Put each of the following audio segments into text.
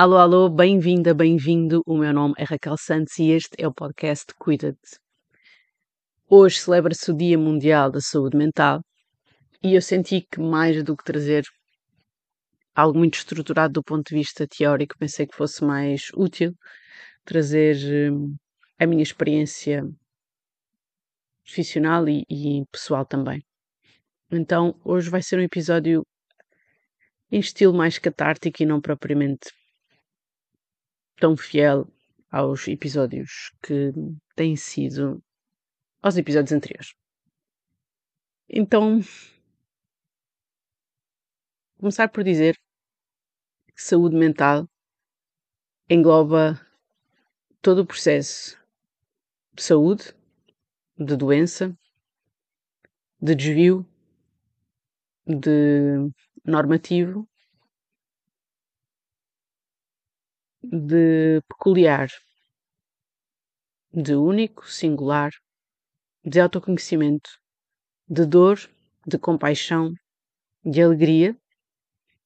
Alô, alô, bem-vinda, bem-vindo. O meu nome é Raquel Santos e este é o podcast Cuida-te. Hoje celebra-se o Dia Mundial da Saúde Mental e eu senti que, mais do que trazer algo muito estruturado do ponto de vista teórico, pensei que fosse mais útil trazer hum, a minha experiência profissional e, e pessoal também. Então, hoje vai ser um episódio em estilo mais catártico e não propriamente tão fiel aos episódios que têm sido aos episódios anteriores. Então, começar por dizer que saúde mental engloba todo o processo de saúde, de doença, de desvio, de normativo, de peculiar, de único, singular, de autoconhecimento, de dor, de compaixão, de alegria,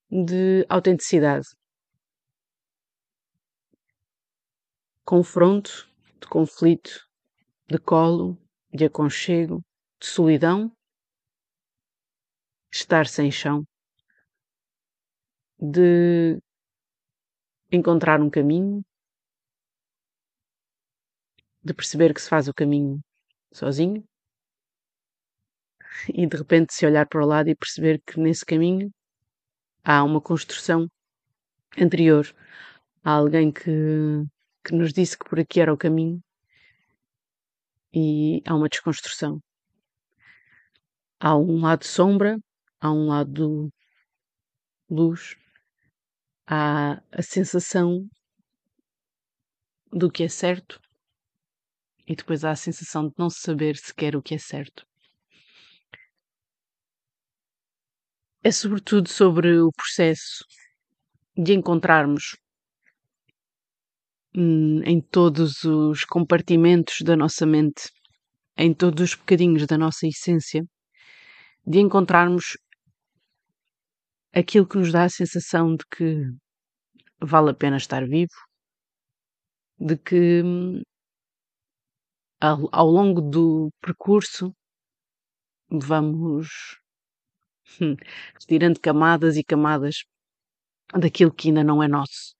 de autenticidade. Confronto, de conflito, de colo, de aconchego, de solidão, estar sem chão, de encontrar um caminho, de perceber que se faz o caminho sozinho e de repente se olhar para o lado e perceber que nesse caminho há uma construção anterior. Há alguém que, que nos disse que por aqui era o caminho e há uma desconstrução. Há um lado sombra, há um lado luz, há a sensação do que é certo e depois há a sensação de não saber sequer o que é certo. É sobretudo sobre o processo de encontrarmos hum, em todos os compartimentos da nossa mente, em todos os bocadinhos da nossa essência, de encontrarmos aquilo que nos dá a sensação de que vale a pena estar vivo, de que hum, ao, ao longo do percurso vamos hum, retirando camadas e camadas daquilo que ainda não é nosso,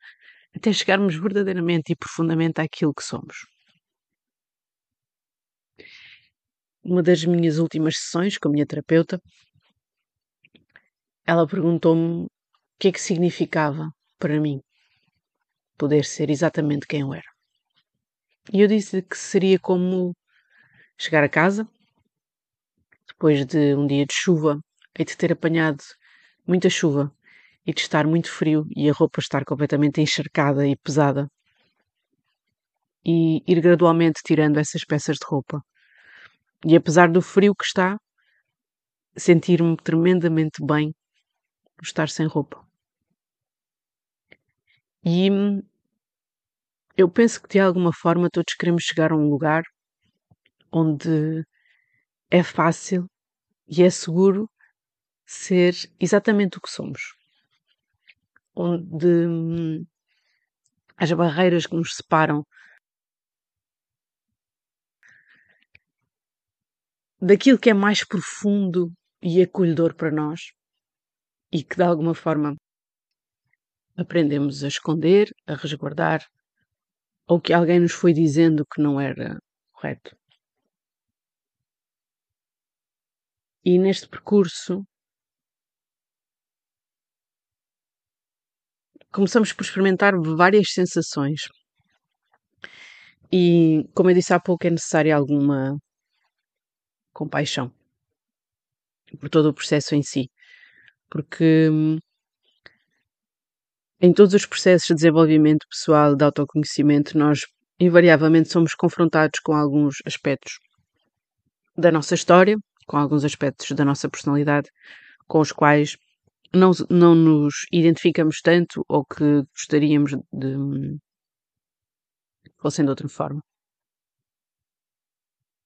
até chegarmos verdadeiramente e profundamente àquilo que somos. Uma das minhas últimas sessões com a minha terapeuta, ela perguntou-me o que é que significava para mim poder ser exatamente quem eu era. E eu disse que seria como chegar a casa, depois de um dia de chuva e de ter apanhado muita chuva e de estar muito frio e a roupa estar completamente encharcada e pesada, e ir gradualmente tirando essas peças de roupa. E apesar do frio que está, sentir-me tremendamente bem estar sem roupa. E eu penso que de alguma forma todos queremos chegar a um lugar onde é fácil e é seguro ser exatamente o que somos. Onde as barreiras que nos separam daquilo que é mais profundo e acolhedor para nós e que de alguma forma aprendemos a esconder, a resguardar, ou que alguém nos foi dizendo que não era correto. E neste percurso começamos por experimentar várias sensações. E, como eu disse há pouco, é necessária alguma compaixão por todo o processo em si. Porque hum, em todos os processos de desenvolvimento pessoal, de autoconhecimento, nós invariavelmente somos confrontados com alguns aspectos da nossa história, com alguns aspectos da nossa personalidade, com os quais não, não nos identificamos tanto ou que gostaríamos de fossem de outra forma.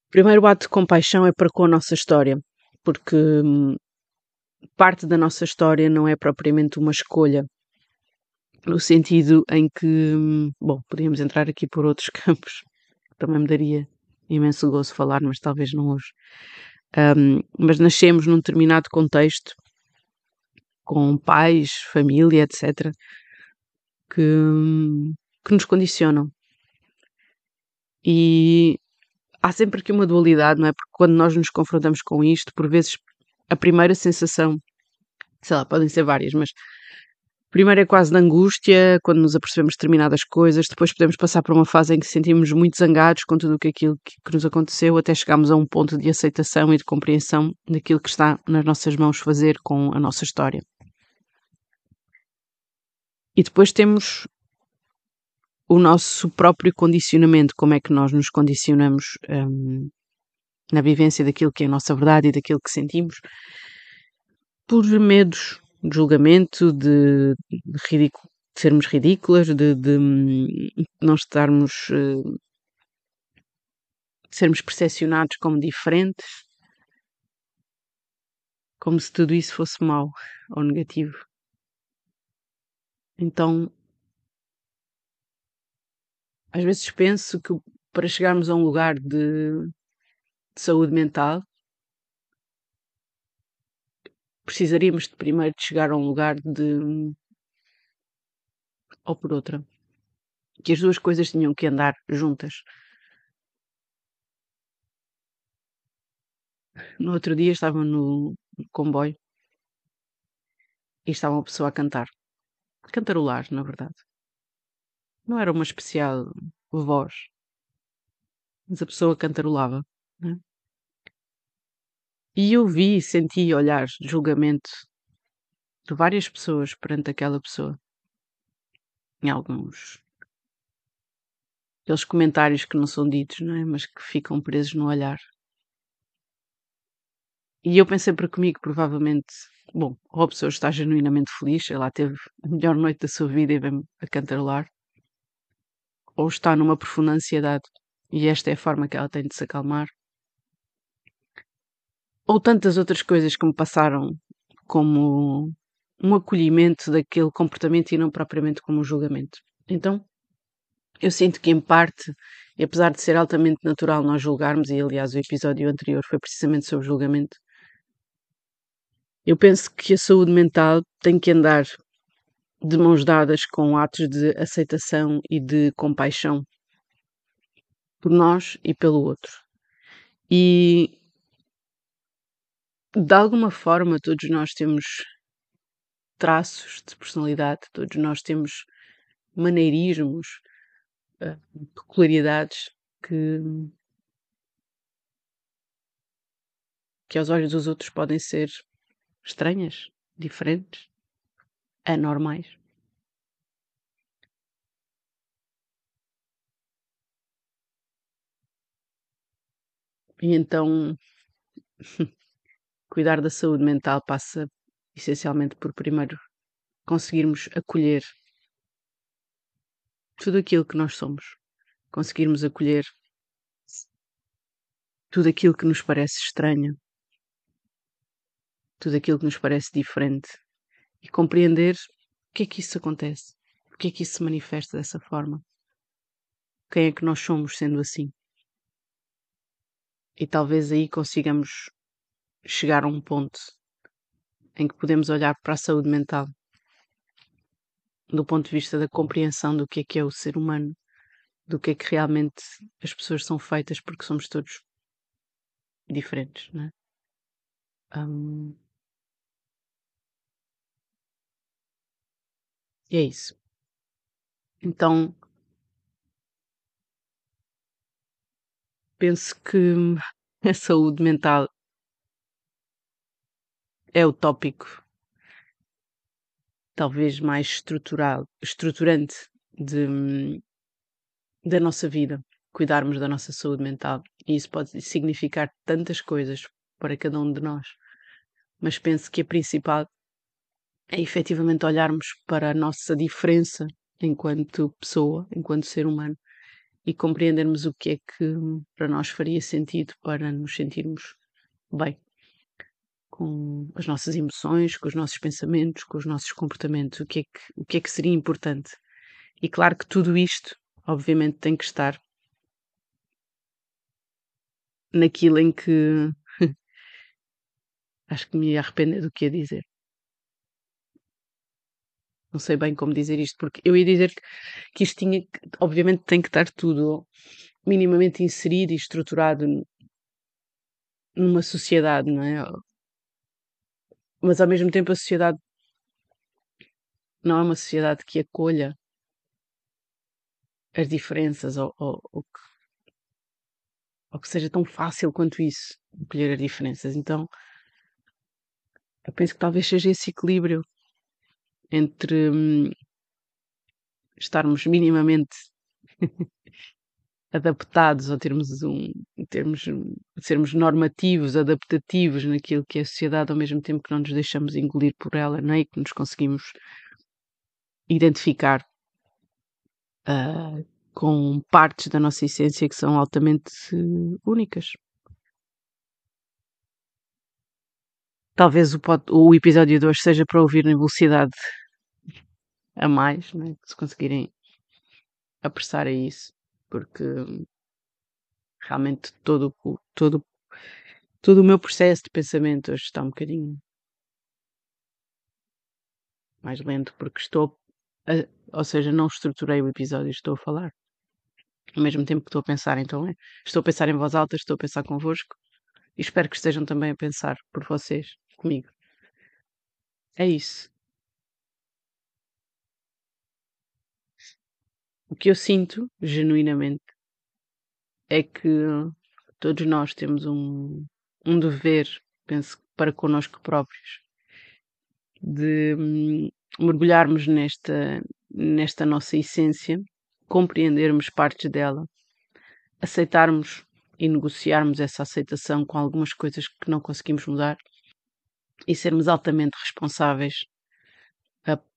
O primeiro ato de compaixão é para com a nossa história, porque hum, parte da nossa história não é propriamente uma escolha no sentido em que, bom, podíamos entrar aqui por outros campos, também me daria imenso gozo falar, mas talvez não hoje. Um, mas nascemos num determinado contexto, com pais, família, etc., que, que nos condicionam. E há sempre aqui uma dualidade, não é? Porque quando nós nos confrontamos com isto, por vezes a primeira sensação, sei lá, podem ser várias, mas Primeiro é quase de angústia, quando nos apercebemos de determinadas coisas, depois podemos passar por uma fase em que sentimos muito zangados com tudo aquilo que, que nos aconteceu, até chegarmos a um ponto de aceitação e de compreensão daquilo que está nas nossas mãos fazer com a nossa história. E depois temos o nosso próprio condicionamento, como é que nós nos condicionamos hum, na vivência daquilo que é a nossa verdade e daquilo que sentimos, por medos de julgamento, de, de, ridículo, de sermos ridículas, de, de não estarmos. Uh, sermos percepcionados como diferentes, como se tudo isso fosse mau ou negativo. Então, às vezes penso que para chegarmos a um lugar de, de saúde mental, precisaríamos de primeiro de chegar a um lugar de. ou por outra. Que as duas coisas tinham que andar juntas. No outro dia estava no comboio e estava uma pessoa a cantar. Cantarolar, na verdade. Não era uma especial voz, mas a pessoa cantarolava. Né? E eu vi e senti olhares de julgamento de várias pessoas perante aquela pessoa. Em alguns. Aqueles comentários que não são ditos, não é? Mas que ficam presos no olhar. E eu pensei para comigo, provavelmente, bom, ou a pessoa está genuinamente feliz, ela teve a melhor noite da sua vida e vem a cantarolar, ou está numa profunda ansiedade e esta é a forma que ela tem de se acalmar, ou tantas outras coisas que me passaram como um acolhimento daquele comportamento e não propriamente como um julgamento. Então, eu sinto que, em parte, e apesar de ser altamente natural nós julgarmos, e aliás o episódio anterior foi precisamente sobre julgamento, eu penso que a saúde mental tem que andar de mãos dadas com atos de aceitação e de compaixão por nós e pelo outro. E de alguma forma, todos nós temos traços de personalidade, todos nós temos maneirismos, peculiaridades que, que aos olhos dos outros podem ser estranhas, diferentes, anormais. E então cuidar da saúde mental passa essencialmente por primeiro conseguirmos acolher tudo aquilo que nós somos, conseguirmos acolher tudo aquilo que nos parece estranho, tudo aquilo que nos parece diferente e compreender o que é que isso acontece, o que é que isso se manifesta dessa forma, quem é que nós somos sendo assim. E talvez aí consigamos chegar a um ponto em que podemos olhar para a saúde mental do ponto de vista da compreensão do que é que é o ser humano, do que é que realmente as pessoas são feitas, porque somos todos diferentes, né? Um... E é isso. Então, penso que a saúde mental é o tópico talvez mais estrutural, estruturante de, da nossa vida, cuidarmos da nossa saúde mental. E isso pode significar tantas coisas para cada um de nós. Mas penso que a principal é efetivamente olharmos para a nossa diferença enquanto pessoa, enquanto ser humano, e compreendermos o que é que para nós faria sentido para nos sentirmos bem com as nossas emoções, com os nossos pensamentos, com os nossos comportamentos, o que é que, o que, é que seria importante. E claro que tudo isto, obviamente, tem que estar naquilo em que acho que me ia arrepender do que ia dizer. Não sei bem como dizer isto, porque eu ia dizer que, que isto tinha, obviamente, tem que estar tudo minimamente inserido e estruturado numa sociedade, não é? Mas ao mesmo tempo a sociedade não é uma sociedade que acolha as diferenças ou, ou, ou, que, ou que seja tão fácil quanto isso, acolher as diferenças. Então eu penso que talvez seja esse equilíbrio entre hum, estarmos minimamente adaptados ou termos um termos sermos normativos, adaptativos naquilo que é a sociedade ao mesmo tempo que não nos deixamos engolir por ela, não é? E que nos conseguimos identificar uh, com partes da nossa essência que são altamente únicas. Talvez o, pod, o episódio de hoje seja para ouvir em velocidade a mais, né? se conseguirem apressar a isso, porque realmente todo, todo, todo o meu processo de pensamento hoje está um bocadinho mais lento, porque estou, a, ou seja, não estruturei o episódio, estou a falar ao mesmo tempo que estou a pensar, então é, estou a pensar em voz alta, estou a pensar convosco e espero que estejam também a pensar por vocês comigo. É isso. Que eu sinto, genuinamente, é que todos nós temos um, um dever, penso, para connosco próprios, de hum, mergulharmos nesta, nesta nossa essência, compreendermos partes dela, aceitarmos e negociarmos essa aceitação com algumas coisas que não conseguimos mudar e sermos altamente responsáveis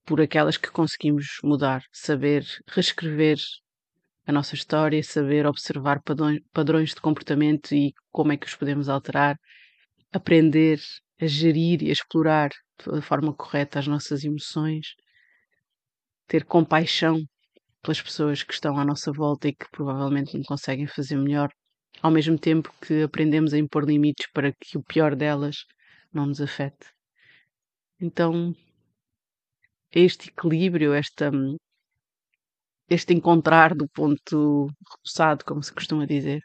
por aquelas que conseguimos mudar, saber reescrever a nossa história, saber observar padrões, padrões de comportamento e como é que os podemos alterar, aprender a gerir e a explorar de forma correta as nossas emoções, ter compaixão pelas pessoas que estão à nossa volta e que provavelmente não conseguem fazer melhor, ao mesmo tempo que aprendemos a impor limites para que o pior delas não nos afete. Então, este equilíbrio, esta, este encontrar do ponto repousado, como se costuma dizer,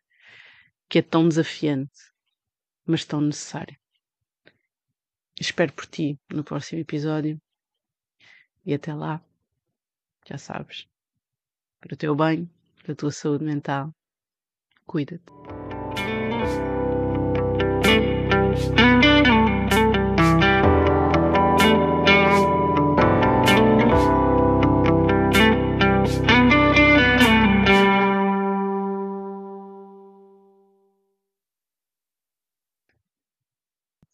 que é tão desafiante, mas tão necessário. Espero por ti no próximo episódio e até lá, já sabes, para o teu bem, para a tua saúde mental, cuida-te.